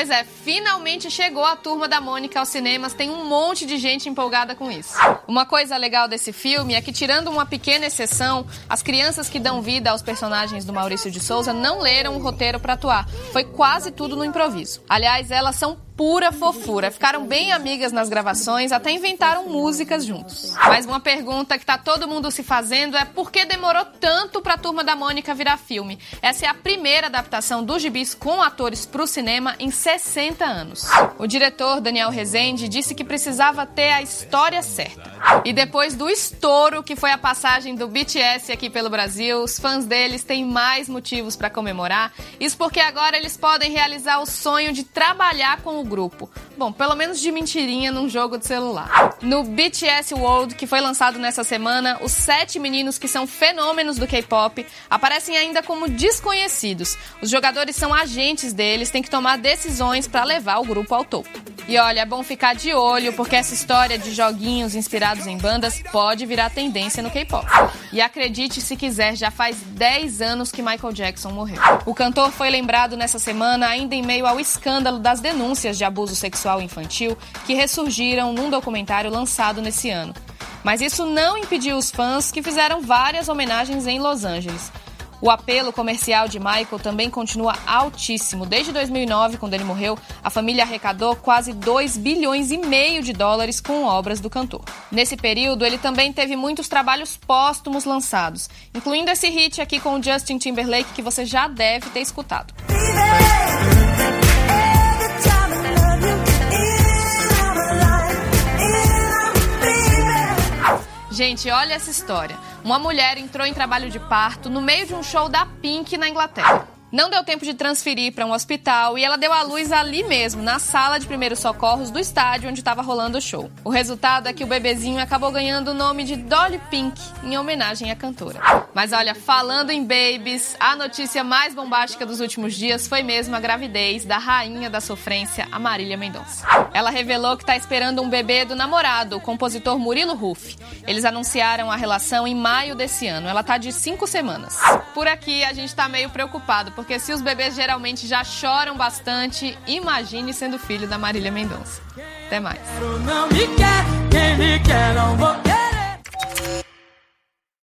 Pois é, finalmente chegou a turma da Mônica aos cinemas, tem um monte de gente empolgada com isso. Uma coisa legal desse filme é que, tirando uma pequena exceção, as crianças que dão vida aos personagens do Maurício de Souza não leram o roteiro para atuar. Foi quase tudo no improviso. Aliás, elas são pura fofura. Ficaram bem amigas nas gravações, até inventaram músicas juntos. Mas uma pergunta que tá todo mundo se fazendo é por que demorou tanto pra Turma da Mônica virar filme? Essa é a primeira adaptação dos gibis com atores pro cinema em 60 anos. O diretor, Daniel Rezende, disse que precisava ter a história certa. E depois do estouro que foi a passagem do BTS aqui pelo Brasil, os fãs deles têm mais motivos para comemorar. Isso porque agora eles podem realizar o sonho de trabalhar com o grupo. Bom, pelo menos de mentirinha num jogo de celular. No BTS World, que foi lançado nessa semana, os sete meninos que são fenômenos do K-pop aparecem ainda como desconhecidos. Os jogadores são agentes deles, têm que tomar decisões para levar o grupo ao topo. E olha, é bom ficar de olho, porque essa história de joguinhos inspirados em bandas pode virar tendência no K-pop. E acredite se quiser, já faz 10 anos que Michael Jackson morreu. O cantor foi lembrado nessa semana ainda em meio ao escândalo das denúncias de abuso sexual infantil que ressurgiram num documentário lançado nesse ano. Mas isso não impediu os fãs que fizeram várias homenagens em Los Angeles. O apelo comercial de Michael também continua altíssimo. Desde 2009, quando ele morreu, a família arrecadou quase 2 bilhões e meio de dólares com obras do cantor. Nesse período, ele também teve muitos trabalhos póstumos lançados, incluindo esse hit aqui com o Justin Timberlake que você já deve ter escutado. Gente, olha essa história. Uma mulher entrou em trabalho de parto no meio de um show da Pink na Inglaterra. Não deu tempo de transferir para um hospital e ela deu à luz ali mesmo, na sala de primeiros socorros do estádio onde estava rolando o show. O resultado é que o bebezinho acabou ganhando o nome de Dolly Pink, em homenagem à cantora. Mas olha, falando em babies, a notícia mais bombástica dos últimos dias foi mesmo a gravidez da rainha da sofrência, a Marília Mendonça. Ela revelou que está esperando um bebê do namorado, o compositor Murilo Ruff. Eles anunciaram a relação em maio desse ano. Ela tá de cinco semanas. Por aqui a gente tá meio preocupado porque se os bebês geralmente já choram bastante, imagine sendo filho da Marília Mendonça. Até mais.